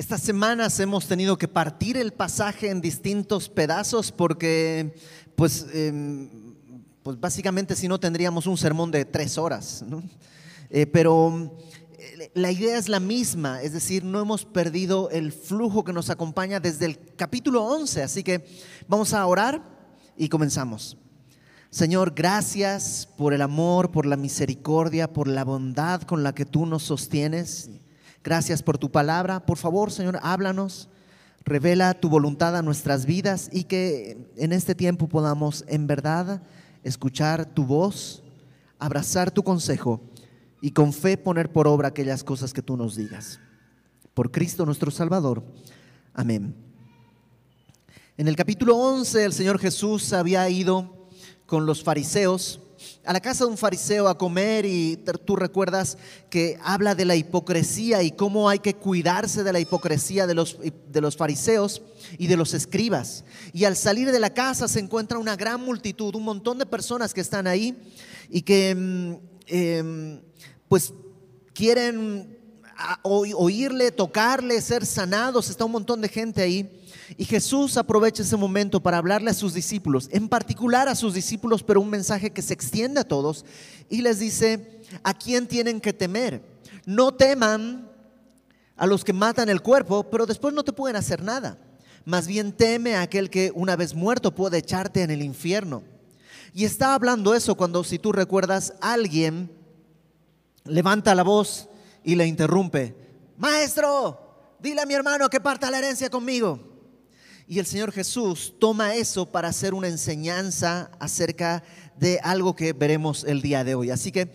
Estas semanas hemos tenido que partir el pasaje en distintos pedazos porque, pues, em, pues básicamente si no tendríamos un sermón de tres horas. Eh, pero eh, la idea es la misma, es decir, no hemos perdido el flujo que nos acompaña desde el capítulo 11, así que vamos a orar y comenzamos. Señor, gracias por el amor, por la misericordia, por la bondad con la que tú nos sostienes. Gracias por tu palabra. Por favor, Señor, háblanos. Revela tu voluntad a nuestras vidas y que en este tiempo podamos en verdad escuchar tu voz, abrazar tu consejo y con fe poner por obra aquellas cosas que tú nos digas. Por Cristo nuestro Salvador. Amén. En el capítulo 11 el Señor Jesús había ido con los fariseos a la casa de un fariseo a comer y tú recuerdas que habla de la hipocresía y cómo hay que cuidarse de la hipocresía de los, de los fariseos y de los escribas. Y al salir de la casa se encuentra una gran multitud, un montón de personas que están ahí y que mm, em, pues quieren oírle, tocarle, ser sanados. Está un montón de gente ahí. Y Jesús aprovecha ese momento para hablarle a sus discípulos, en particular a sus discípulos, pero un mensaje que se extiende a todos. Y les dice, ¿a quién tienen que temer? No teman a los que matan el cuerpo, pero después no te pueden hacer nada. Más bien teme a aquel que una vez muerto puede echarte en el infierno. Y está hablando eso cuando, si tú recuerdas, alguien levanta la voz y le interrumpe. Maestro, dile a mi hermano que parta la herencia conmigo. Y el Señor Jesús toma eso para hacer una enseñanza acerca de algo que veremos el día de hoy. Así que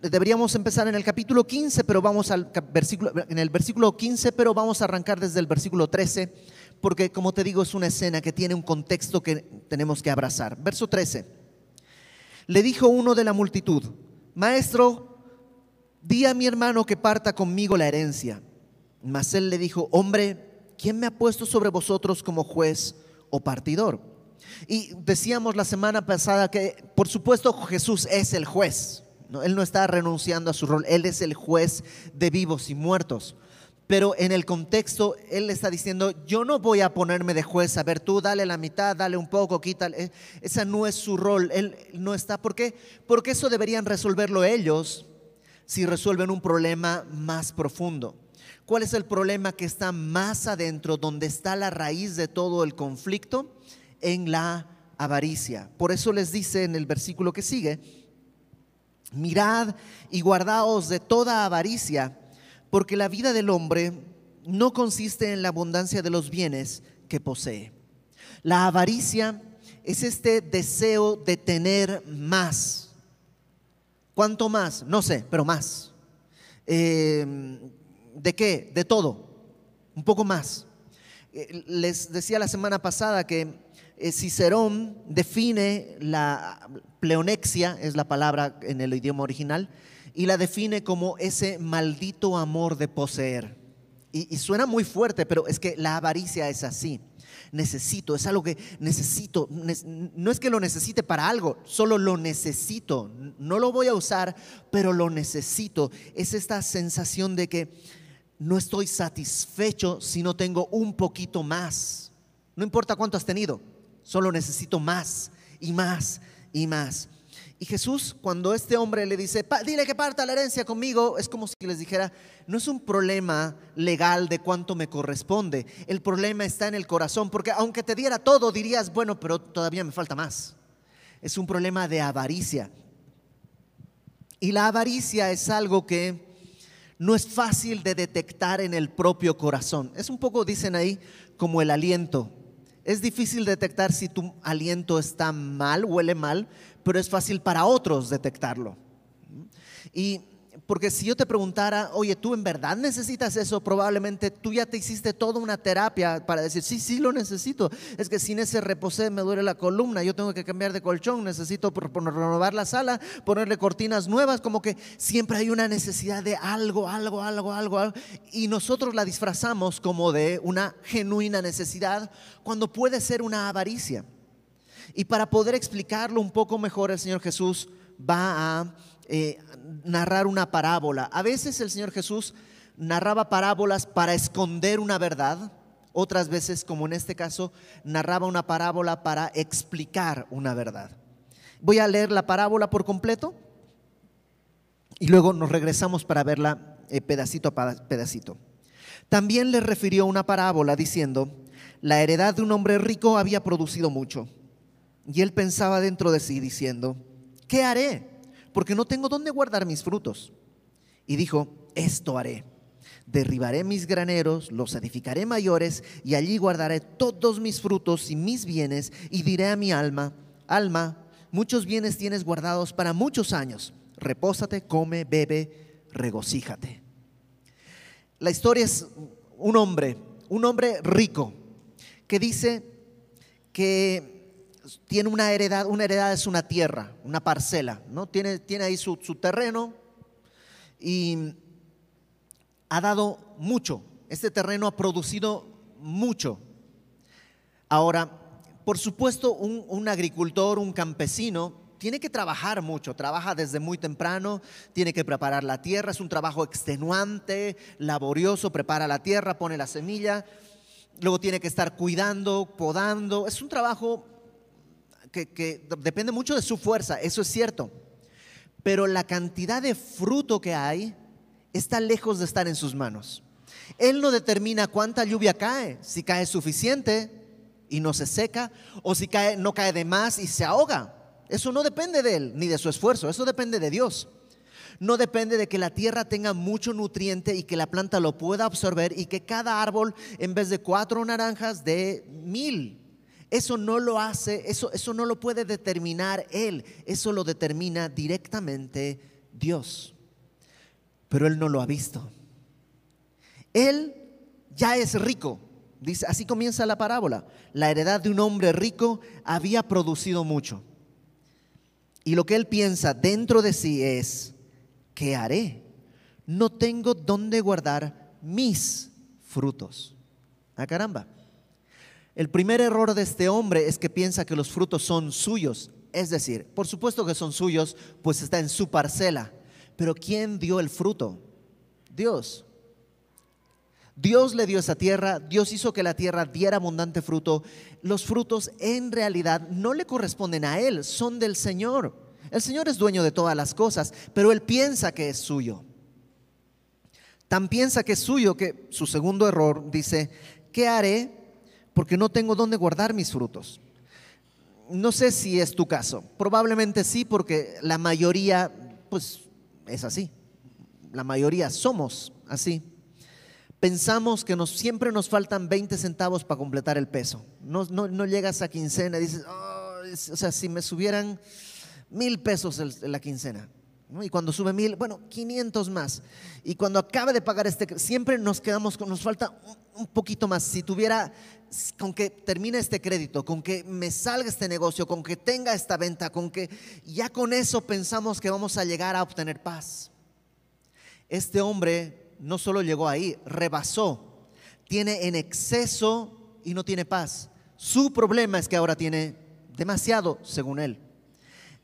deberíamos empezar en el capítulo 15, pero vamos al versículo en el versículo 15, pero vamos a arrancar desde el versículo 13, porque como te digo es una escena que tiene un contexto que tenemos que abrazar. Verso 13. Le dijo uno de la multitud, "Maestro, di a mi hermano que parta conmigo la herencia." Mas él le dijo, "Hombre, ¿quién me ha puesto sobre vosotros como juez o partidor? Y decíamos la semana pasada que, por supuesto, Jesús es el juez. Él no está renunciando a su rol, Él es el juez de vivos y muertos. Pero en el contexto, Él está diciendo, yo no voy a ponerme de juez, a ver, tú dale la mitad, dale un poco, quítale. Esa no es su rol, Él no está. ¿Por qué? Porque eso deberían resolverlo ellos si resuelven un problema más profundo. ¿Cuál es el problema que está más adentro, donde está la raíz de todo el conflicto? En la avaricia. Por eso les dice en el versículo que sigue, mirad y guardaos de toda avaricia, porque la vida del hombre no consiste en la abundancia de los bienes que posee. La avaricia es este deseo de tener más. ¿Cuánto más? No sé, pero más. Eh, ¿De qué? De todo. Un poco más. Eh, les decía la semana pasada que eh, Cicerón define la pleonexia, es la palabra en el idioma original, y la define como ese maldito amor de poseer. Y, y suena muy fuerte, pero es que la avaricia es así necesito, es algo que necesito. No es que lo necesite para algo, solo lo necesito. No lo voy a usar, pero lo necesito. Es esta sensación de que no estoy satisfecho si no tengo un poquito más. No importa cuánto has tenido, solo necesito más y más y más. Y Jesús, cuando este hombre le dice, dile que parta la herencia conmigo, es como si les dijera, no es un problema legal de cuánto me corresponde, el problema está en el corazón, porque aunque te diera todo, dirías, bueno, pero todavía me falta más. Es un problema de avaricia. Y la avaricia es algo que no es fácil de detectar en el propio corazón. Es un poco, dicen ahí, como el aliento. Es difícil detectar si tu aliento está mal, huele mal, pero es fácil para otros detectarlo. Y porque si yo te preguntara, oye, ¿tú en verdad necesitas eso? Probablemente tú ya te hiciste toda una terapia para decir, sí, sí lo necesito. Es que sin ese reposé me duele la columna, yo tengo que cambiar de colchón, necesito renovar la sala, ponerle cortinas nuevas, como que siempre hay una necesidad de algo, algo, algo, algo, algo. Y nosotros la disfrazamos como de una genuina necesidad cuando puede ser una avaricia. Y para poder explicarlo un poco mejor, el Señor Jesús va a eh, narrar una parábola. A veces el Señor Jesús narraba parábolas para esconder una verdad, otras veces, como en este caso, narraba una parábola para explicar una verdad. Voy a leer la parábola por completo y luego nos regresamos para verla eh, pedacito a pedacito. También le refirió una parábola diciendo, la heredad de un hombre rico había producido mucho. Y él pensaba dentro de sí diciendo, ¿qué haré? Porque no tengo dónde guardar mis frutos. Y dijo, esto haré derribaré mis graneros, los edificaré mayores, y allí guardaré todos mis frutos y mis bienes, y diré a mi alma, alma, muchos bienes tienes guardados para muchos años, repósate, come, bebe, regocíjate. La historia es un hombre, un hombre rico, que dice que tiene una heredad, una heredad es una tierra, una parcela, ¿no? Tiene, tiene ahí su, su terreno y ha dado mucho, este terreno ha producido mucho. Ahora, por supuesto, un, agricultor, un campesino, tiene que trabajar mucho, trabaja desde muy temprano, tiene que preparar la tierra, es un trabajo extenuante, laborioso, prepara la tierra, pone la semilla, luego tiene que estar cuidando, podando, es un trabajo que, depende mucho de su fuerza, eso es cierto, pero la cantidad de fruto que hay está lejos de estar en sus manos. Él no determina cuánta lluvia cae, si cae suficiente y no se seca, o si cae, no cae de más y se ahoga. Eso no depende de él ni de su esfuerzo, eso depende de Dios. No depende de que la tierra tenga mucho nutriente y que la planta lo pueda absorber y que cada árbol, en vez de cuatro naranjas, dé mil. Eso no lo hace, eso, eso no lo puede determinar él, eso lo determina directamente Dios pero él no lo ha visto. Él ya es rico. Dice, así comienza la parábola. La heredad de un hombre rico había producido mucho. Y lo que él piensa dentro de sí es, ¿qué haré? No tengo dónde guardar mis frutos. Ah, caramba. El primer error de este hombre es que piensa que los frutos son suyos. Es decir, por supuesto que son suyos, pues está en su parcela. Pero ¿quién dio el fruto? Dios. Dios le dio esa tierra, Dios hizo que la tierra diera abundante fruto. Los frutos en realidad no le corresponden a Él, son del Señor. El Señor es dueño de todas las cosas, pero Él piensa que es suyo. Tan piensa que es suyo que su segundo error dice, ¿qué haré? Porque no tengo dónde guardar mis frutos. No sé si es tu caso, probablemente sí, porque la mayoría, pues es así. La mayoría somos así. Pensamos que nos, siempre nos faltan 20 centavos para completar el peso. No, no, llegas a quincena y dices, o sea, si me subieran mil pesos la quincena. Y cuando sube mil, bueno, 500 más. Y cuando acabe de pagar este, siempre nos quedamos con, nos falta un poquito más. Si tuviera, con que termine este crédito, con que me salga este negocio, con que tenga esta venta, con que ya con eso pensamos que vamos a llegar a obtener paz. Este hombre no solo llegó ahí, rebasó, tiene en exceso y no tiene paz. Su problema es que ahora tiene demasiado, según él.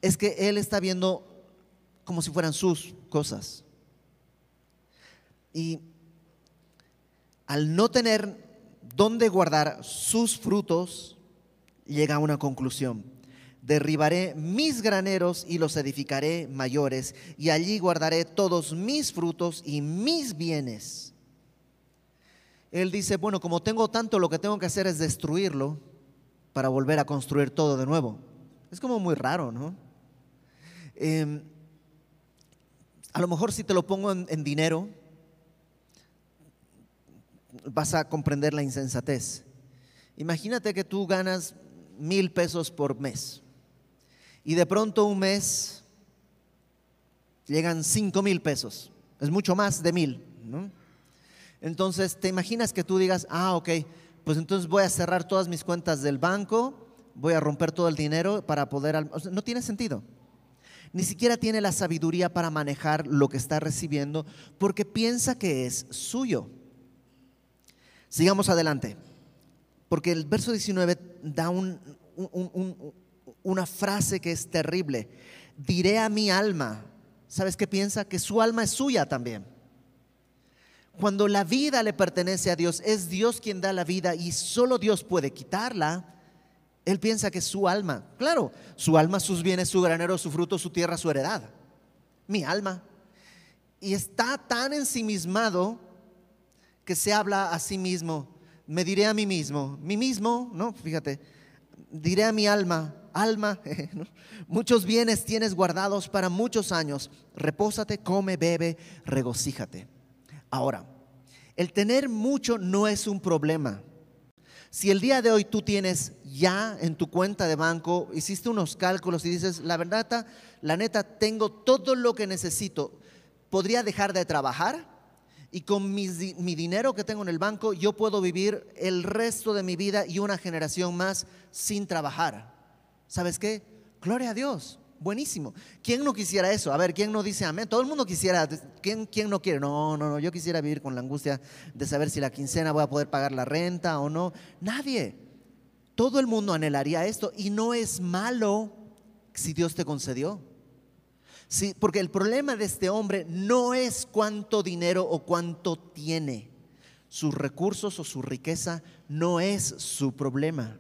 Es que él está viendo como si fueran sus cosas. Y al no tener dónde guardar sus frutos, llega a una conclusión. Derribaré mis graneros y los edificaré mayores, y allí guardaré todos mis frutos y mis bienes. Él dice, bueno, como tengo tanto, lo que tengo que hacer es destruirlo para volver a construir todo de nuevo. Es como muy raro, ¿no? Em, a lo mejor si te lo pongo en dinero, vas a comprender la insensatez. Imagínate que tú ganas mil pesos por mes y de pronto un mes llegan cinco mil pesos. Es mucho más de mil. Entonces, ¿te imaginas que tú digas, ah, ok, pues entonces voy a cerrar todas mis cuentas del banco, voy a romper todo el dinero para poder... no tiene sentido. Ni siquiera tiene la sabiduría para manejar lo que está recibiendo porque piensa que es suyo. Sigamos adelante, porque el verso 19 da una frase que es terrible. Diré a mi alma, ¿sabes qué piensa? Que su alma es suya también. Cuando la vida le pertenece a Dios, es Dios quien da la vida y solo Dios puede quitarla. Él piensa que su alma. Claro, su alma, sus bienes, su granero, su fruto, su tierra, su heredad. Mi alma. Y está tan ensimismado que se habla a sí mismo. Me diré a mí mismo, mí mismo, ¿no? Fíjate, diré a mi alma, alma, muchos bienes tienes guardados para muchos años. Repósate, come, bebe, regocíjate. Ahora, el tener mucho no es un problema. Si el día de hoy tú tienes ya en tu cuenta de banco, hiciste unos cálculos y dices, la verdad, la neta, tengo todo lo que necesito, podría dejar de trabajar y con mi, dinero que tengo en el banco yo puedo vivir el resto de mi vida y una generación más sin trabajar. ¿Sabes qué? Gloria a Dios. Buenísimo. ¿Quién no quisiera eso? A ver, ¿quién no dice amén? Todo el mundo quisiera. ¿Quién, quién no quiere? No, no, no. Yo quisiera vivir con la angustia de saber si la quincena voy a poder pagar la renta o no. Nadie. Todo el mundo anhelaría esto y no es malo si Dios te concedió. Sí, porque el problema de este hombre no es cuánto dinero o cuánto tiene. Sus recursos o su riqueza no es su problema.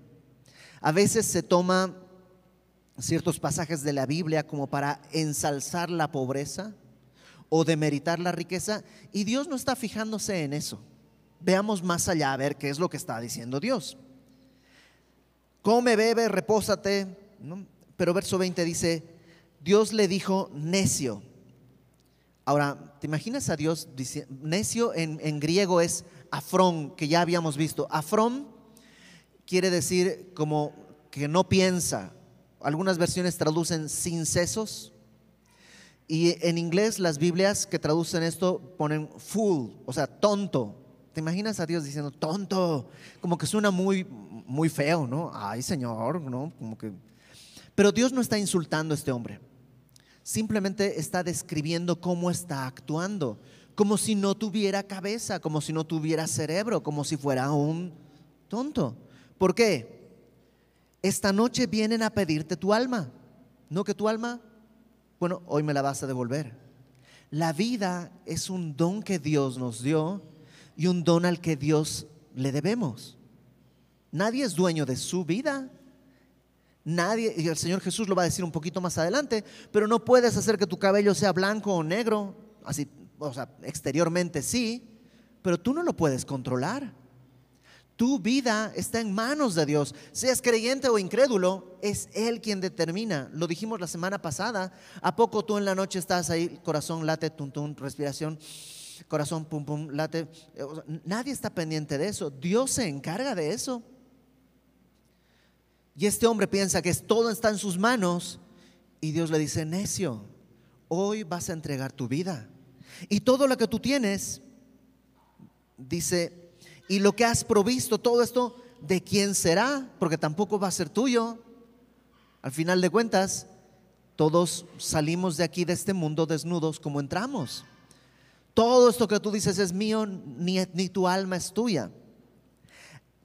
A veces se toma ciertos pasajes de la Biblia como para ensalzar la pobreza o demeritar la riqueza y Dios no está fijándose en eso. Veamos más allá a ver qué es lo que está diciendo Dios. Come, bebe, repósate. Pero verso 20 dice, Dios le dijo necio. Ahora, ¿te imaginas a Dios diciendo, necio en, griego es afrón, que ya habíamos visto. Afrón quiere decir como que no piensa, algunas versiones traducen sin sesos. Y en inglés las Biblias que traducen esto ponen fool, o sea, tonto. ¿Te imaginas a Dios diciendo tonto? Como que suena muy, muy feo, ¿no? Ay, Señor, ¿no? Como que... Pero Dios no está insultando a este hombre. Simplemente está describiendo cómo está actuando. Como si no tuviera cabeza, como si no tuviera cerebro, como si fuera un tonto. ¿Por qué? esta noche vienen a pedirte tu alma. ¿No que tu alma? Bueno, hoy me la vas a devolver. La vida es un don que Dios nos dio y un don al que Dios le debemos. Nadie es dueño de su vida. Nadie, y el Señor Jesús lo va a decir un poquito más adelante, pero no puedes hacer que tu cabello sea blanco o negro, así, o sea, exteriormente sí, pero tú no lo puedes controlar. Tu vida está en manos de Dios. Seas creyente o incrédulo, es Él quien determina. Lo dijimos la semana pasada. ¿A poco tú en la noche estás ahí, corazón late, tum, respiración, corazón pum, pum, late? Nadie está pendiente de eso. Dios se encarga de eso. Y este hombre piensa que todo está en sus manos. Y Dios le dice, necio, hoy vas a entregar tu vida. Y todo lo que tú tienes, dice, y lo que has provisto, todo esto, ¿de quién será? Porque tampoco va a ser tuyo. Al final de cuentas, todos salimos de aquí, de este mundo, desnudos como entramos. Todo esto que tú dices es mío, ni, ni tu alma es tuya.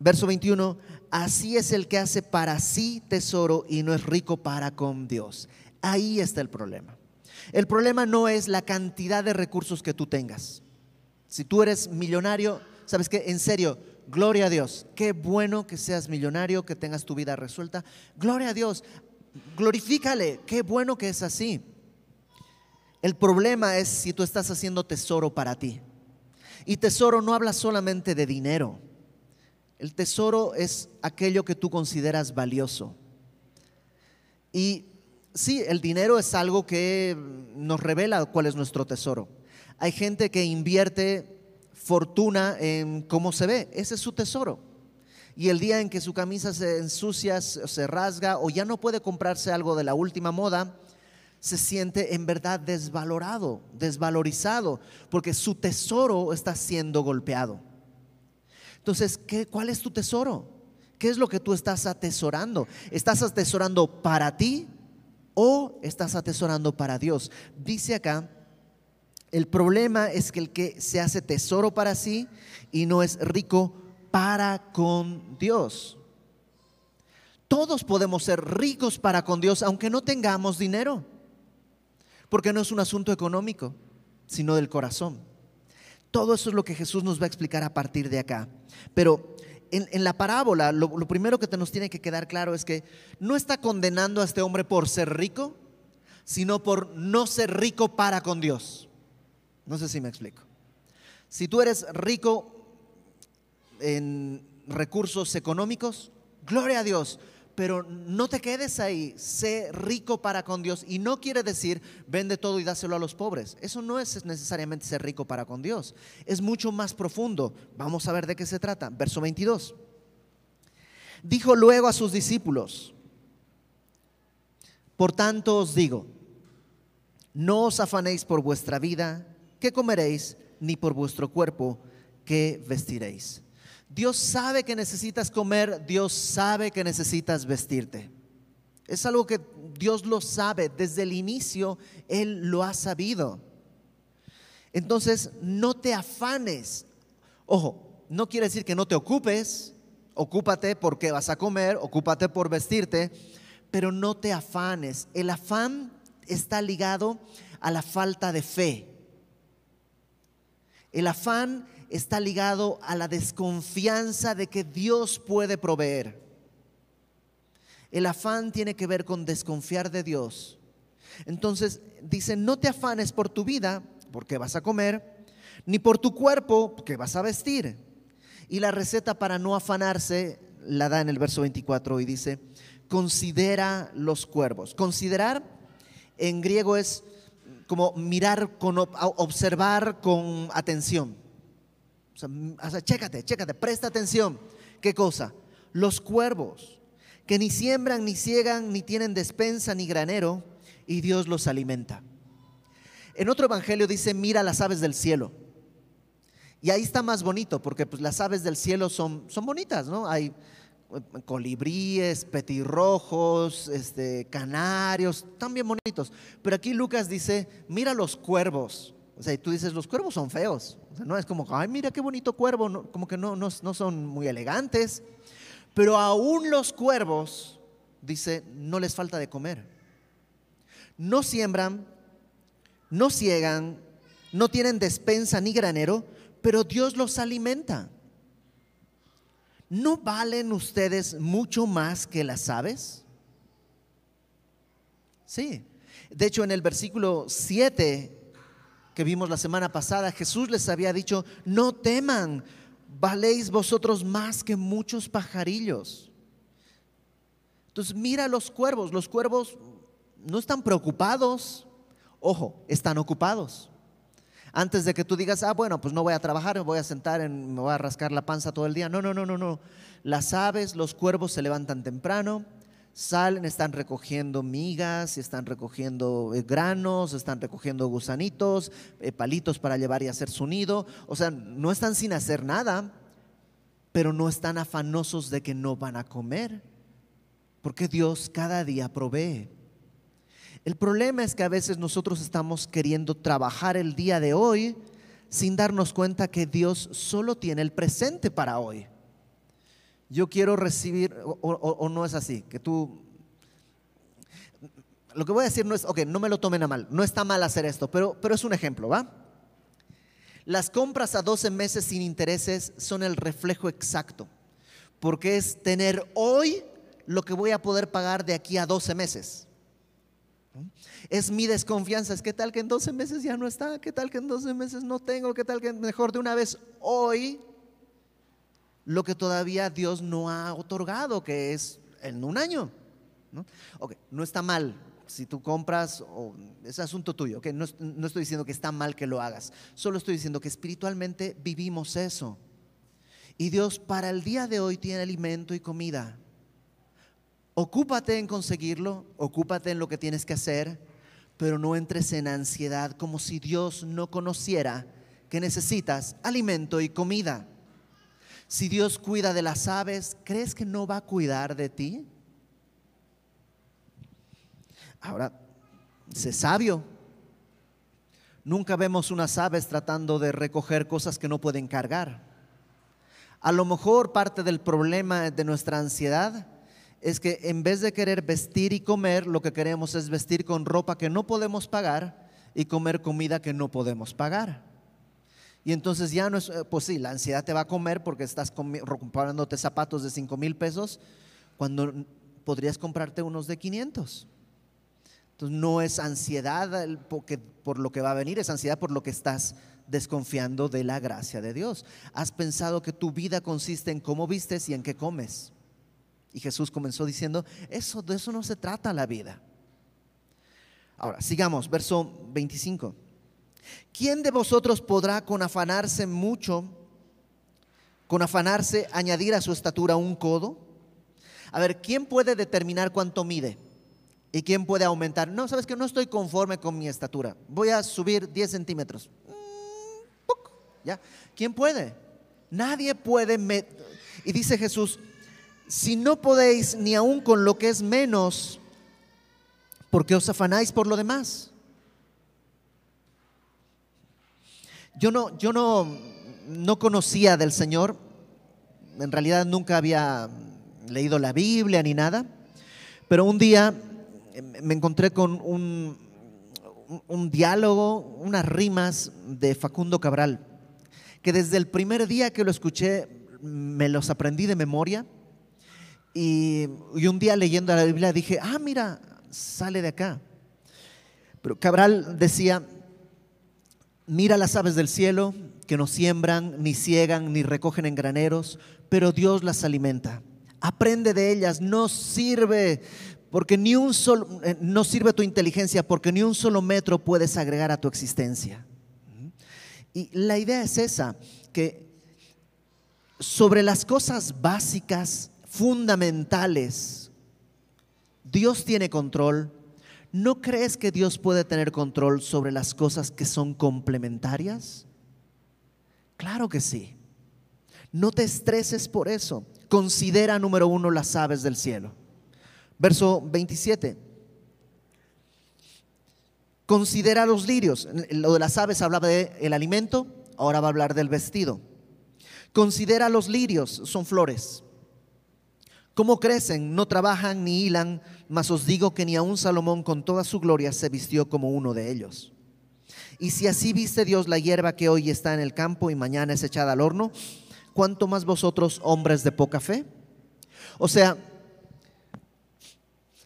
Verso 21, así es el que hace para sí tesoro y no es rico para con Dios. Ahí está el problema. El problema no es la cantidad de recursos que tú tengas. Si tú eres millonario, ¿Sabes qué? En serio, gloria a Dios. Qué bueno que seas millonario, que tengas tu vida resuelta. Gloria a Dios. Glorifícale. Qué bueno que es así. El problema es si tú estás haciendo tesoro para ti. Y tesoro no habla solamente de dinero. El tesoro es aquello que tú consideras valioso. Y sí, el dinero es algo que nos revela cuál es nuestro tesoro. Hay gente que invierte fortuna en cómo se ve. Ese es su tesoro. Y el día en que su camisa se ensucia, se rasga o ya no puede comprarse algo de la última moda, se siente en verdad desvalorado, desvalorizado, porque su tesoro está siendo golpeado. Entonces, ¿qué, ¿cuál es tu tesoro? ¿Qué es lo que tú estás atesorando? ¿Estás atesorando para ti o estás atesorando para Dios? Dice acá el problema es que el que se hace tesoro para sí y no es rico para con Dios. Todos podemos ser ricos para con Dios aunque no tengamos dinero, porque no es un asunto económico, sino del corazón. Todo eso es lo que Jesús nos va a explicar a partir de acá. Pero en, la parábola, lo, lo, primero que te nos tiene que quedar claro es que no está condenando a este hombre por ser rico, sino por no ser rico para con Dios. No sé si me explico. Si tú eres rico en recursos económicos, gloria a Dios, pero no te quedes ahí, sé rico para con Dios. Y no quiere decir vende todo y dáselo a los pobres. Eso no es necesariamente ser rico para con Dios. Es mucho más profundo. Vamos a ver de qué se trata. Verso 22. Dijo luego a sus discípulos, por tanto os digo, no os afanéis por vuestra vida, qué comeréis, ni por vuestro cuerpo, qué vestiréis. Dios sabe que necesitas comer, Dios sabe que necesitas vestirte. Es algo que Dios lo sabe, desde el inicio Él lo ha sabido. Entonces, no te afanes. Ojo, no quiere decir que no te ocupes, ocúpate porque vas a comer, ocúpate por vestirte, pero no te afanes. El afán está ligado a la falta de fe. El afán está ligado a la desconfianza de que Dios puede proveer. El afán tiene que ver con desconfiar de Dios. Entonces dice, no te afanes por tu vida, porque vas a comer, ni por tu cuerpo, porque vas a vestir. Y la receta para no afanarse la da en el verso 24 y dice, considera los cuervos. Considerar en griego es como mirar, con, observar con atención. O sea, chécate, chécate, presta atención. ¿Qué cosa? Los cuervos, que ni siembran, ni ciegan, ni tienen despensa, ni granero, y Dios los alimenta. En otro evangelio dice, mira las aves del cielo. Y ahí está más bonito, porque pues, las aves del cielo son, son bonitas, ¿no? Hay eh, colibríes, petirrojos, este, canarios, están bien bonitos. Pero aquí Lucas dice, mira los cuervos. O sea, tú dices, los cuervos son feos. No es como, ay, mira qué bonito cuervo, como que no, no, no son muy elegantes. Pero aún los cuervos, dice, no les falta de comer. No siembran, no ciegan, no tienen despensa ni granero, pero Dios los alimenta. ¿No valen ustedes mucho más que las aves? Sí. De hecho, en el versículo 7 que vimos la semana pasada, Jesús les había dicho, no teman, valéis vosotros más que muchos pajarillos. Entonces mira los cuervos, los cuervos no están preocupados, ojo, están ocupados. Antes de que tú digas, ah, bueno, pues no voy a trabajar, me voy a sentar, en, me voy a rascar la panza todo el día. No, no, no, no, no. Las aves, los cuervos se levantan temprano, salen, están recogiendo migas, están recogiendo eh, granos, están recogiendo gusanitos, eh, palitos para llevar y hacer su nido. O sea, no están sin hacer nada, pero no están afanosos de que no van a comer, porque Dios cada día provee. El problema es que a veces nosotros estamos queriendo trabajar el día de hoy sin darnos cuenta que Dios solo tiene el presente para hoy yo quiero recibir, o, no es así, que tú... Lo que voy a decir no es, ok, no me lo tomen a mal, no está mal hacer esto, pero, pero es un ejemplo, ¿va? Las compras a 12 meses sin intereses son el reflejo exacto, porque es tener hoy lo que voy a poder pagar de aquí a 12 meses. Es mi desconfianza, es que tal que en 12 meses ya no está, qué tal que en 12 meses no tengo, qué tal que mejor de una vez hoy lo que todavía Dios no ha otorgado, que es en un año. ¿no? no está mal si tú compras, o, es asunto tuyo, que no, no estoy diciendo que está mal que lo hagas, solo estoy diciendo que espiritualmente vivimos eso. Y Dios para el día de hoy tiene alimento y comida. Ocúpate en conseguirlo, ocúpate en lo que tienes que hacer, pero no entres en ansiedad como si Dios no conociera que necesitas alimento y comida. Si Dios cuida de las aves, ¿crees que no va a cuidar de ti? Ahora, sé sabio. Nunca vemos unas aves tratando de recoger cosas que no pueden cargar. A lo mejor parte del problema de nuestra ansiedad es que en vez de querer vestir y comer, lo que queremos es vestir con ropa que no podemos pagar y comer comida que no podemos pagar. Y entonces ya no es, eh, pues sí, la ansiedad te va a comer porque estás comprándote zapatos de 5 mil pesos cuando podrías comprarte unos de 500. Entonces no es ansiedad por lo que va a venir, es ansiedad por lo que estás desconfiando de la gracia de Dios. Has pensado que tu vida consiste en cómo vistes y en qué comes. Y Jesús comenzó diciendo, eso de eso no se trata la vida. Ahora, sigamos, verso 25. ¿Quién de vosotros podrá con afanarse mucho, con afanarse añadir a su estatura un codo? A ver, ¿quién puede determinar cuánto mide? ¿Y quién puede aumentar? No, sabes que no estoy conforme con mi estatura. Voy a subir 10 centímetros. ¿Ya? ¿Quién puede? Nadie puede. Y dice Jesús, si no podéis ni aún con lo que es menos, ¿por qué os afanáis por lo demás? Yo no, yo no, no conocía del Señor, en realidad nunca había leído la Biblia ni nada, pero un día me encontré con un, un diálogo, unas rimas de Facundo Cabral que desde el primer día que lo escuché me los aprendí de memoria. Y, un día leyendo la Biblia dije, ah, mira, sale de acá. Pero Cabral decía, mira las aves del cielo que no siembran, ni ciegan, ni recogen en graneros, pero Dios las alimenta. Aprende de ellas, no sirve porque ni un solo, eh, no sirve tu inteligencia porque ni un solo metro puedes agregar a tu existencia. Y la idea es esa, que sobre las cosas básicas, fundamentales, Dios tiene control. ¿No crees que Dios puede tener control sobre las cosas que son complementarias? Claro que sí. No te estreses por eso. Considera, número uno, las aves del cielo. Verso 27. Considera los lirios. Lo de las aves hablaba del el alimento, ahora va a hablar del vestido. Considera los lirios, son flores. ¿Cómo crecen? No trabajan ni hilan, mas os digo que ni aun Salomón con toda su gloria se vistió como uno de ellos. Y si así viste Dios la hierba que hoy está en el campo y mañana es echada al horno, ¿cuánto más vosotros, hombres de poca fe? O sea,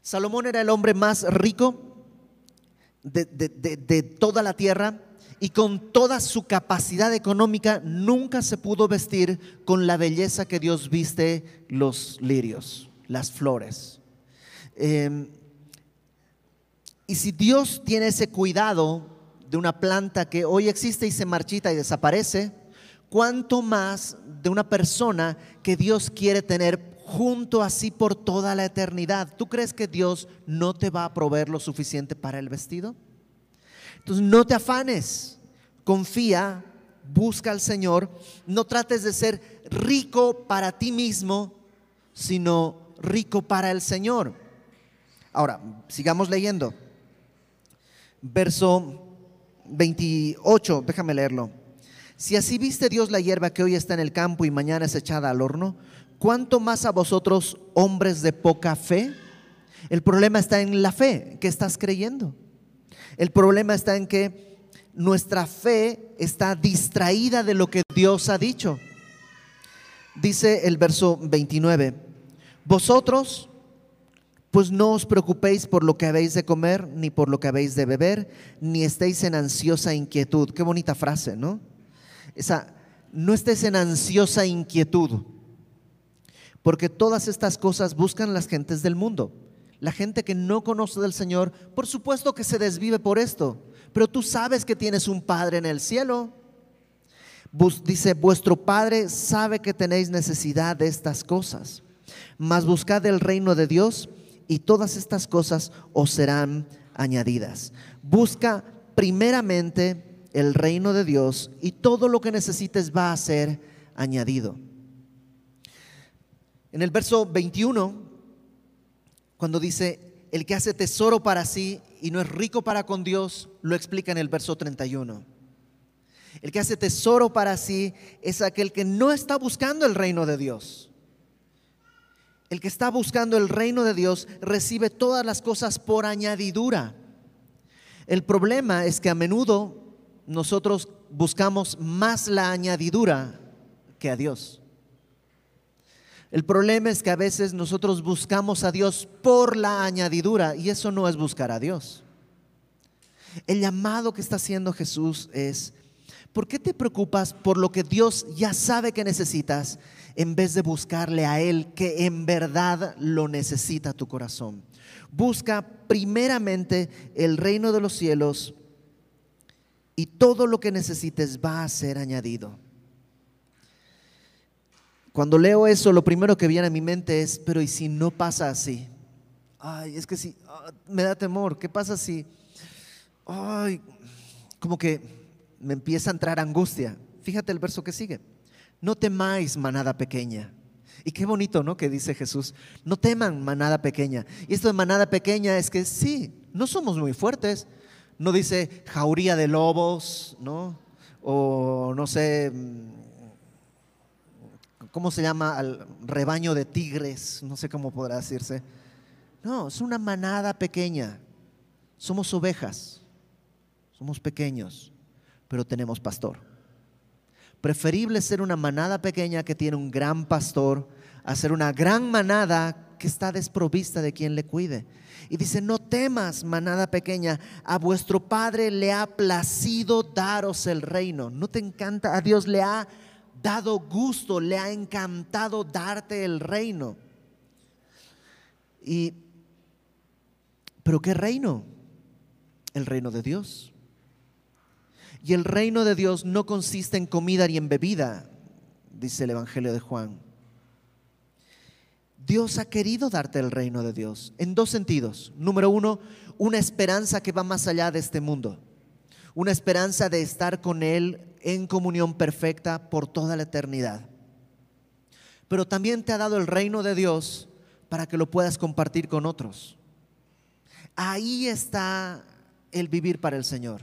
Salomón era el hombre más rico de, toda la tierra y con toda su capacidad económica nunca se pudo vestir con la belleza que Dios viste los lirios, las flores. Em, y si Dios tiene ese cuidado de una planta que hoy existe y se marchita y desaparece, ¿cuánto más de una persona que Dios quiere tener junto así por toda la eternidad. ¿Tú crees que Dios no te va a proveer lo suficiente para el vestido? Entonces no te afanes, confía, busca al Señor, no trates de ser rico para ti mismo, sino rico para el Señor. Ahora, sigamos leyendo. Verso 28, déjame leerlo. Si así viste Dios la hierba que hoy está en el campo y mañana es echada al horno, ¿cuánto más a vosotros, hombres de poca fe? El problema está en la fe que estás creyendo. El problema está en que nuestra fe está distraída de lo que Dios ha dicho. Dice el verso 29, vosotros pues no os preocupéis por lo que habéis de comer, ni por lo que habéis de beber, ni estéis en ansiosa inquietud. Qué bonita frase, ¿no? Esa, no estés en ansiosa inquietud porque todas estas cosas buscan las gentes del mundo. La gente que no conoce del Señor, por supuesto que se desvive por esto, pero tú sabes que tienes un Padre en el cielo. dice, vuestro Padre sabe que tenéis necesidad de estas cosas, mas buscad el reino de Dios y todas estas cosas os serán añadidas. Busca primeramente el reino de Dios y todo lo que necesites va a ser añadido. En el verso 21, cuando dice, el que hace tesoro para sí y no es rico para con Dios, lo explica en el verso 31. El que hace tesoro para sí es aquel que no está buscando el reino de Dios. El que está buscando el reino de Dios recibe todas las cosas por añadidura. El problema es que a menudo nosotros buscamos más la añadidura que a Dios. El problema es que a veces nosotros buscamos a Dios por la añadidura y eso no es buscar a Dios. El llamado que está haciendo Jesús es, ¿por qué te preocupas por lo que Dios ya sabe que necesitas en vez de buscarle a Él que en verdad lo necesita tu corazón? Busca primeramente el reino de los cielos y todo lo que necesites va a ser añadido. Cuando leo eso, lo primero que viene a mi mente es, pero ¿y si no pasa así? Ay, es que si, ah, me da temor, ¿qué pasa si, ay, como que me empieza a entrar angustia? Fíjate el verso que sigue. No temáis, manada pequeña. Y qué bonito, ¿no? Que dice Jesús, no teman, manada pequeña. Y esto de manada pequeña es que sí, no somos muy fuertes. No dice jauría de lobos, ¿no? O no sé, ¿cómo se llama? Al rebaño de tigres, no sé cómo podrá decirse. No, es una manada pequeña. Somos ovejas, somos pequeños, pero tenemos pastor. Preferible ser una manada pequeña que tiene un gran pastor a ser una gran manada que está desprovista de quien le cuide. Y dice, no temas, manada pequeña, a vuestro Padre le ha placido daros el reino. ¿No te encanta? A Dios le ha dado gusto, le ha encantado darte el reino. Y, pero ¿qué reino? El reino de Dios. Y el reino de Dios no consiste en comida ni en bebida, dice el Evangelio de Juan. Dios ha querido darte el reino de Dios en dos sentidos. Número uno, una esperanza que va más allá de este mundo. Una esperanza de estar con Él en comunión perfecta por toda la eternidad. Pero también te ha dado el reino de Dios para que lo puedas compartir con otros. Ahí está el vivir para el Señor.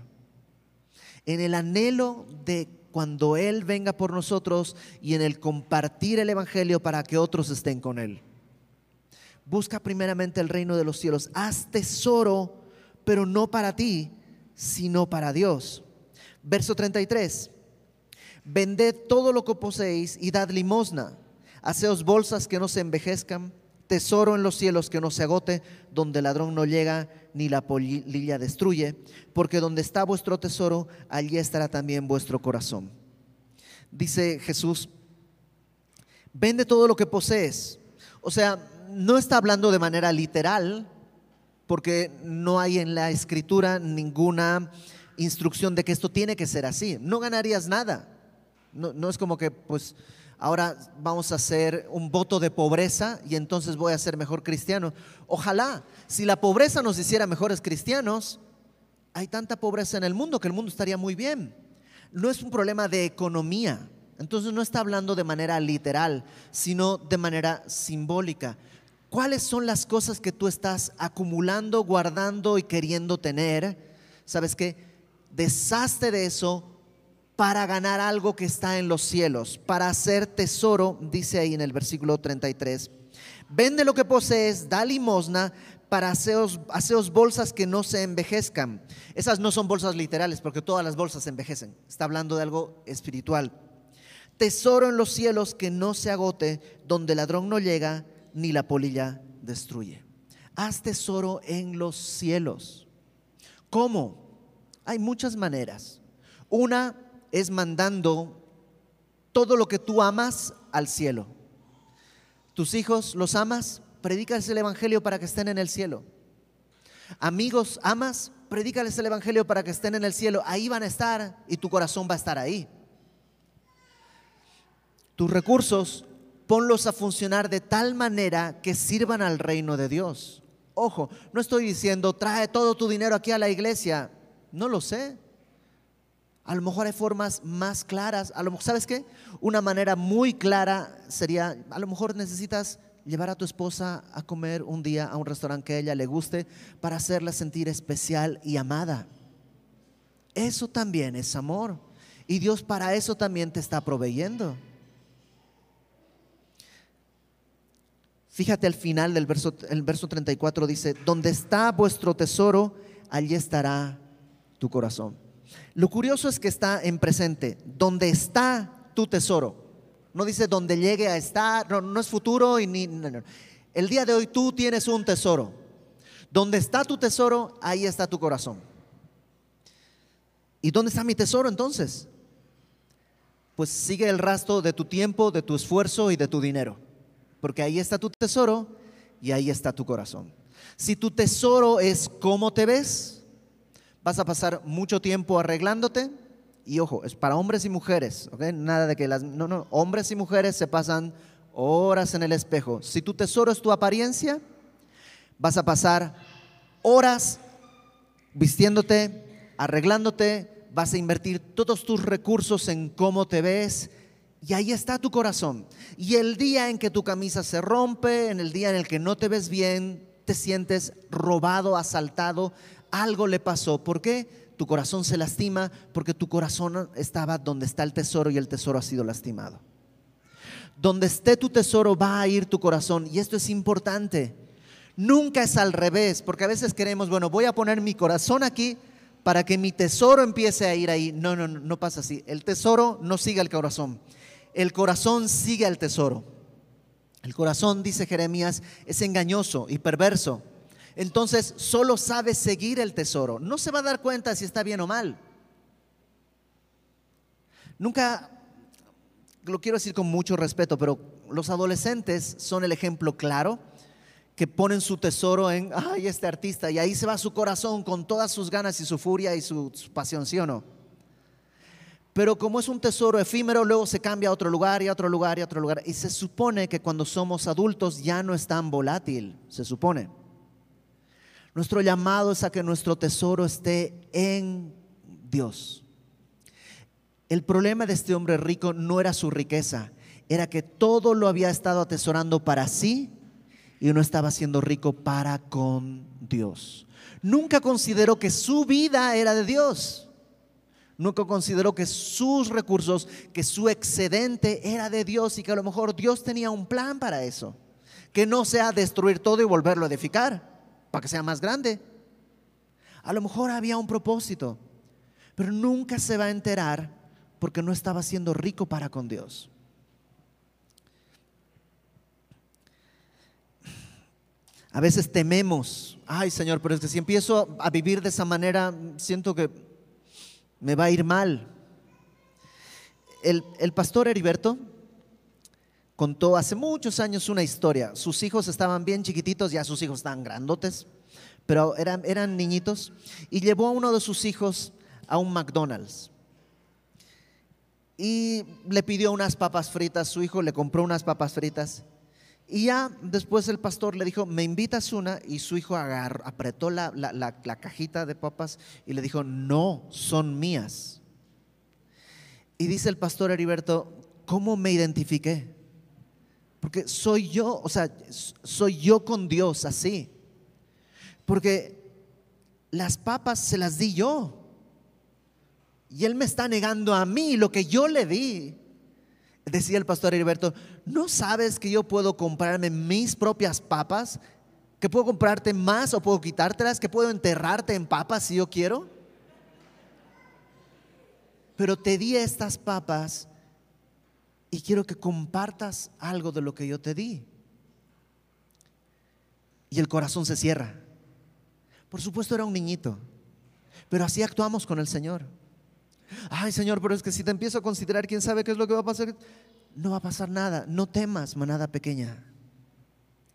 En el anhelo de cuando Él venga por nosotros y en el compartir el Evangelio para que otros estén con Él. Busca primeramente el reino de los cielos. Haz tesoro, pero no para ti, sino para Dios. Verso 33. Vended todo lo que poseéis y dad limosna. Haceos bolsas que no se envejezcan, tesoro en los cielos que no se agote, donde el ladrón no llega ni la polilla destruye, porque donde está vuestro tesoro, allí estará también vuestro corazón. Dice Jesús, vende todo lo que posees. O sea, no está hablando de manera literal, porque no hay en la escritura ninguna instrucción de que esto tiene que ser así. No ganarías nada. No, es como que, pues, ahora vamos a hacer un voto de pobreza y entonces voy a ser mejor cristiano. Ojalá, si la pobreza nos hiciera mejores cristianos, hay tanta pobreza en el mundo que el mundo estaría muy bien. No es un problema de economía. Entonces no está hablando de manera literal, sino de manera simbólica. ¿Cuáles son las cosas que tú estás acumulando, guardando y queriendo tener? ¿Sabes qué? Deshazte de eso para ganar algo que está en los cielos, para hacer tesoro, dice ahí en el versículo 33. Vende lo que posees, da limosna para haceros, haceros bolsas que no se envejezcan. Esas no son bolsas literales, porque todas las bolsas se envejecen. Está hablando de algo espiritual. Tesoro en los cielos que no se agote, donde el ladrón no llega ni la polilla destruye. Haz tesoro en los cielos. ¿Cómo? Hay muchas maneras. Una es mandando todo lo que tú amas al cielo. Tus hijos los amas, predícales el Evangelio para que estén en el cielo. Amigos, amas, predícales el Evangelio para que estén en el cielo. Ahí van a estar y tu corazón va a estar ahí. Tus recursos, ponlos a funcionar de tal manera que sirvan al reino de Dios. Ojo, no estoy diciendo trae todo tu dinero aquí a la iglesia. No lo sé. A lo mejor hay formas más claras. A lo mejor, ¿sabes qué? Una manera muy clara sería, a lo mejor necesitas llevar a tu esposa a comer un día a un restaurante que a ella le guste para hacerla sentir especial y amada. Eso también es amor. Y Dios para eso también te está proveyendo. Fíjate al final del verso, el verso 34 dice, donde está vuestro tesoro, allí estará tu corazón. Lo curioso es que está en presente, donde está tu tesoro. No dice donde llegue a estar, no, es futuro y ni... El día de hoy tú tienes un tesoro. Donde está tu tesoro, ahí está tu corazón. ¿Y dónde está mi tesoro entonces? Pues sigue el rastro de tu tiempo, de tu esfuerzo y de tu dinero. Porque ahí está tu tesoro y ahí está tu corazón. Si tu tesoro es cómo te ves, vas a pasar mucho tiempo arreglándote. Y ojo, es para hombres y mujeres, ¿ok? Nada de que las... No, no, hombres y mujeres se pasan horas en el espejo. Si tu tesoro es tu apariencia, vas a pasar horas vistiéndote, arreglándote, vas a invertir todos tus recursos en cómo te ves. Y ahí está tu corazón. Y el día en que tu camisa se rompe, en el día en el que no te ves bien, te sientes robado, asaltado, algo le pasó. ¿Por qué? Tu corazón se lastima porque tu corazón estaba donde está el tesoro y el tesoro ha sido lastimado. Donde esté tu tesoro va a ir tu corazón y esto es importante. Nunca es al revés, porque a veces queremos, bueno, voy a poner mi corazón aquí para que mi tesoro empiece a ir ahí. No, no, no, no pasa así. El tesoro no sigue al corazón. El corazón sigue al tesoro. El corazón, dice Jeremías, es engañoso y perverso. Entonces solo sabe seguir el tesoro. No se va a dar cuenta si está bien o mal. Nunca, lo quiero decir con mucho respeto, pero los adolescentes son el ejemplo claro que ponen su tesoro en, este artista, y ahí se va su corazón con todas sus ganas y su furia y su, pasión, ¿sí o no? Pero como es un tesoro efímero, luego se cambia a otro lugar y a otro lugar y a otro lugar. Y se supone que cuando somos adultos ya no es tan volátil, se supone. Nuestro llamado es a que nuestro tesoro esté en Dios. El problema de este hombre rico no era su riqueza, era que todo lo había estado atesorando para sí y no estaba siendo rico para con Dios. Nunca consideró que su vida era de Dios. Nunca consideró que sus recursos, que su excedente era de Dios y que a lo mejor Dios tenía un plan para eso. Que no sea destruir todo y volverlo a edificar, para que sea más grande. A lo mejor había un propósito, pero nunca se va a enterar porque no estaba siendo rico para con Dios. A veces tememos, ay Señor, pero es que si empiezo a vivir de esa manera, siento que me va a ir mal. El, pastor Heriberto contó hace muchos años una historia. Sus hijos estaban bien chiquititos, ya sus hijos estaban grandotes, pero eran, eran niñitos, y llevó a uno de sus hijos a un McDonald's. Y le pidió unas papas fritas, su hijo le compró unas papas fritas. Y ya después el pastor le dijo, me invitas una, y su hijo agarró, apretó la, la, cajita de papas y le dijo, no, son mías. Y dice el pastor Heriberto, ¿cómo me identifiqué? Porque soy yo, o sea, soy yo con Dios así. Porque las papas se las di yo. Y Él me está negando a mí lo que yo le di. Decía el pastor Heriberto, ¿no sabes que yo puedo comprarme mis propias papas? ¿Que puedo comprarte más o puedo quitártelas? ¿Que puedo enterrarte en papas si yo quiero? Pero te di estas papas y quiero que compartas algo de lo que yo te di. Y el corazón se cierra. Por supuesto era un niñito, pero así actuamos con el Señor. Ay, Señor, pero es que si te empiezo a considerar, ¿quién sabe qué es lo que va a pasar? No va a pasar nada. No temas, manada pequeña.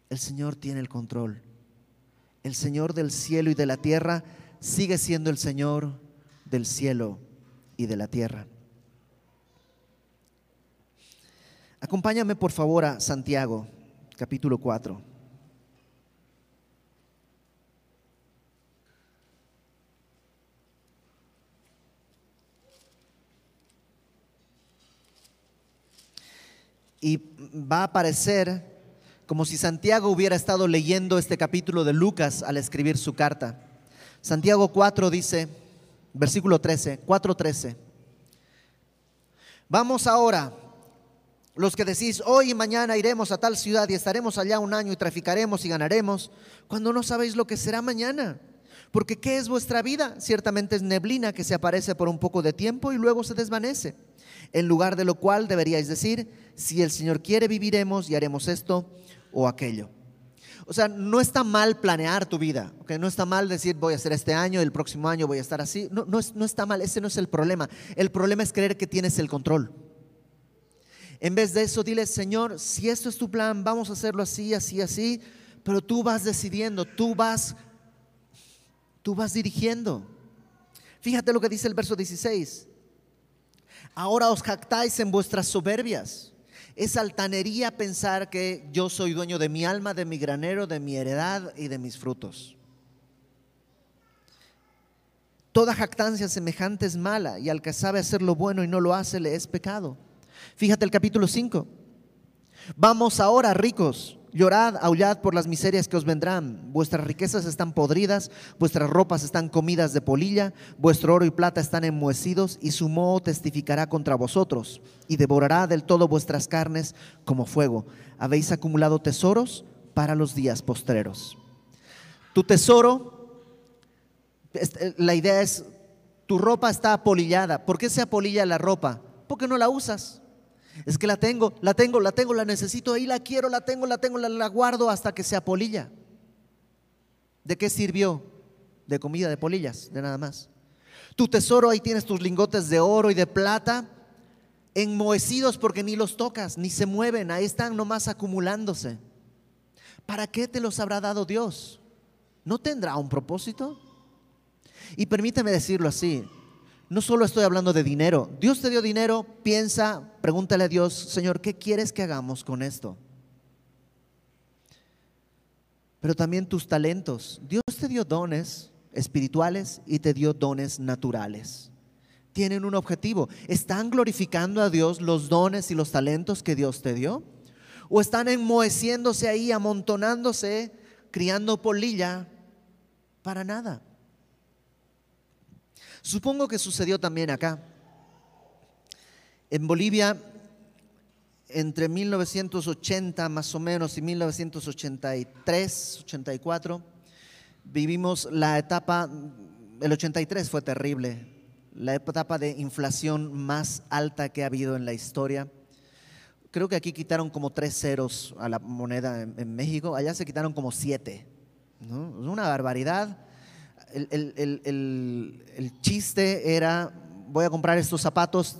El Señor tiene el control. El Señor del cielo y de la tierra sigue siendo el Señor del cielo y de la tierra. Acompáñame por favor a Santiago, capítulo 4. y va a aparecer como si Santiago hubiera estado leyendo este capítulo de Lucas al escribir su carta. Santiago 4 dice, versículo 13, 4:13. Vamos ahora, los que decís, hoy y mañana iremos a tal ciudad y estaremos allá un año y traficaremos y ganaremos, cuando no sabéis lo que será mañana Porque ¿qué es vuestra vida? Ciertamente es neblina que se aparece por un poco de tiempo y luego se desvanece. En lugar de lo cual deberíais decir, si el Señor quiere viviremos y haremos esto o aquello. O sea, no está mal planear tu vida, no está mal decir voy a hacer este año, el próximo año voy a estar así. No, no, no está mal, ese no es el problema. El problema es creer que tienes el control. En vez de eso, dile, Señor, si esto es tu plan, vamos a hacerlo así, así, así, pero tú vas decidiendo, tú vas Tú vas dirigiendo. Fíjate lo que dice el verso 16. Ahora os jactáis en vuestras soberbias. Es altanería pensar que yo soy dueño de mi alma, de mi granero, de mi heredad y de mis frutos. Toda jactancia semejante es mala y al que sabe hacer lo bueno y no lo hace le es pecado. Fíjate el capítulo 5. Vamos ahora, ricos, Llorad, aullad por las miserias que os vendrán. Vuestras riquezas están podridas, vuestras ropas están comidas de polilla, vuestro oro y plata están enmohecidos, y su moho testificará contra vosotros, y devorará del todo vuestras carnes como fuego. Habéis acumulado tesoros para los días postreros. Tu tesoro, eh, la idea es, tu ropa está apolillada. ¿Por qué se apolilla la ropa? Porque no la usas. Es que la tengo, la tengo, la tengo, la necesito, ahí la quiero, la tengo, la tengo, la, guardo hasta que se apolilla. ¿De qué sirvió? De comida, de polillas, de nada más. Tu tesoro, ahí tienes tus lingotes de oro y de plata, enmohecidos porque ni los tocas, ni se mueven, ahí están nomás acumulándose. ¿Para qué te los habrá dado Dios? ¿No tendrá un propósito? Y permíteme decirlo así, no solo estoy hablando de dinero. Dios te dio dinero, piensa, pregúntale a Dios, Señor, ¿qué quieres que hagamos con esto? Pero también tus talentos. Dios te dio dones espirituales y te dio dones naturales. Tienen un objetivo. ¿Están glorificando a Dios los dones y los talentos que Dios te dio? ¿O están enmoheciéndose ahí, amontonándose, criando polilla para nada? Supongo que sucedió también acá. En Bolivia, entre 1980 más o menos y 1983, 84, vivimos la etapa, el 83 fue terrible, la etapa de inflación más alta que ha habido en la historia. Creo que aquí quitaron como tres ceros a la moneda en, México, allá se quitaron como siete. ¿no? Una barbaridad el, chiste era, voy a comprar estos zapatos,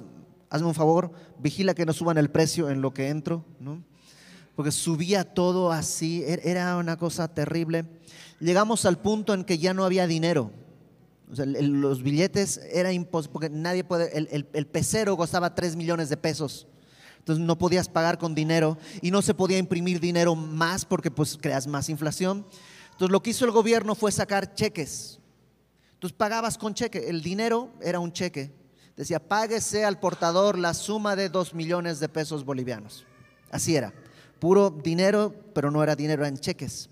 hazme un favor, vigila que no suban el precio en lo que entro, ¿no? Porque subía todo así, er, era una cosa terrible. Llegamos al punto en que ya no había dinero. los billetes era imposible, porque nadie puede, el, pecero costaba 3 millones de pesos. Entonces no podías pagar con dinero y no se podía imprimir dinero más porque pues creas más inflación. Entonces lo que hizo el gobierno fue sacar cheques entonces pagabas con cheque, el dinero era un cheque. Decía, páguese al portador la suma de dos millones de pesos bolivianos. Así era, puro dinero, pero no era dinero, en cheques.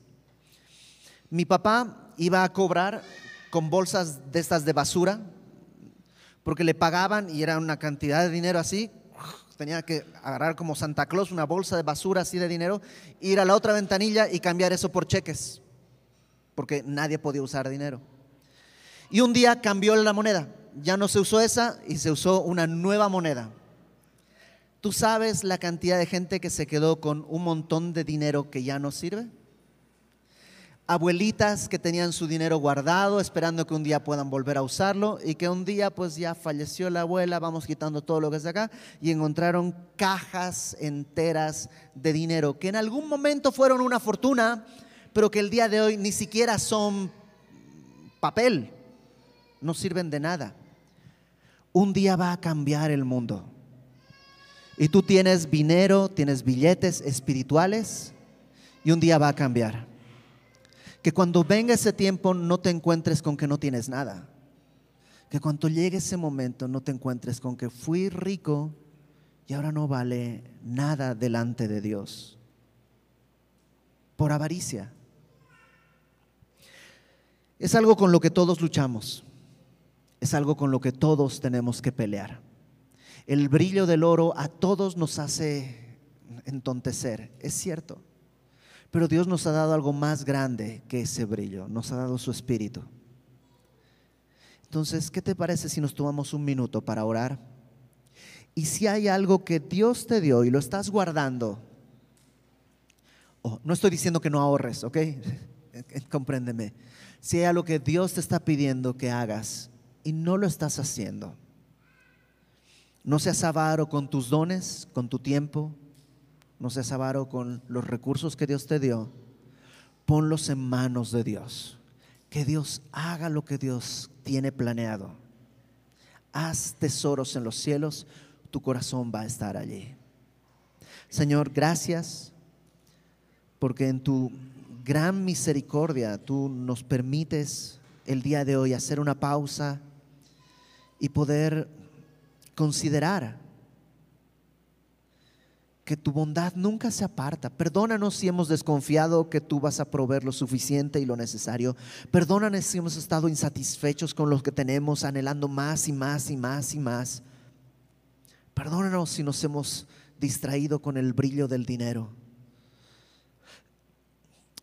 Mi papá iba a cobrar con bolsas de estas de basura, porque le pagaban y era una cantidad de dinero así, tenía que agarrar como Santa Claus una bolsa de basura así de dinero, ir a la otra ventanilla y cambiar eso por cheques, porque nadie podía usar dinero. Y un día cambió la moneda. Ya no se usó esa y se usó una nueva moneda. ¿Tú sabes la cantidad de gente que se quedó con un montón de dinero que ya no sirve? Abuelitas que tenían su dinero guardado esperando que un día puedan volver a usarlo y que un día pues ya falleció la abuela, vamos quitando todo lo que es de acá y encontraron cajas enteras de dinero que en algún momento fueron una fortuna, pero que el día de hoy ni siquiera son papel, no sirven de nada. Un día va a cambiar el mundo. Y tú tienes dinero, tienes billetes espirituales y un día va a cambiar. Que cuando venga ese tiempo no te encuentres con que no tienes nada. Que cuando llegue ese momento no te encuentres con que fui rico y ahora no vale nada delante de Dios. Por avaricia. Es algo con lo que todos luchamos es algo con lo que todos tenemos que pelear. El brillo del oro a todos nos hace entontecer, es cierto. Pero Dios nos ha dado algo más grande que ese brillo, nos ha dado su espíritu. Entonces, ¿qué te parece si nos tomamos un minuto para orar? Y si hay algo que Dios te dio y lo estás guardando, oh, no estoy diciendo que no ahorres, ¿ok? Compréndeme. Si hay algo que Dios te está pidiendo que hagas y no lo estás haciendo, no seas avaro con tus dones, con tu tiempo, no seas avaro con los recursos que Dios te dio, ponlos en manos de Dios. Que Dios haga lo que Dios tiene planeado. Haz tesoros en los cielos, tu corazón va a estar allí. Señor, gracias porque en tu gran misericordia tú nos permites el día de hoy hacer una pausa y poder considerar que tu bondad nunca se aparta. Perdónanos si hemos desconfiado que tú vas a proveer lo suficiente y lo necesario. Perdónanos si hemos estado insatisfechos con lo que tenemos, anhelando más y más y más y más. Perdónanos si nos hemos distraído con el brillo del dinero.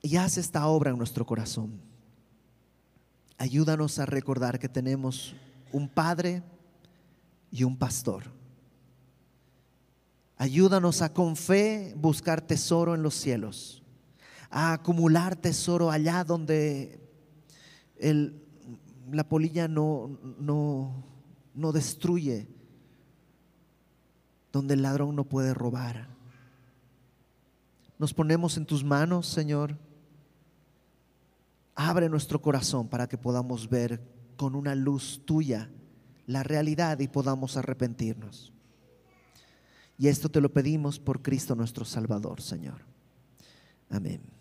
Y haz esta obra en nuestro corazón. Ayúdanos a recordar que tenemos un Padre y un pastor Ayúdanos a con fe buscar tesoro en los cielos, a acumular tesoro allá donde la polilla no, no, no destruye, donde el ladrón no puede robar. Nos ponemos en tus manos, Señor. Abre nuestro corazón para que podamos ver con una luz tuya la realidad y podamos arrepentirnos. Y esto te lo pedimos por Cristo nuestro Salvador, Señor. Amén.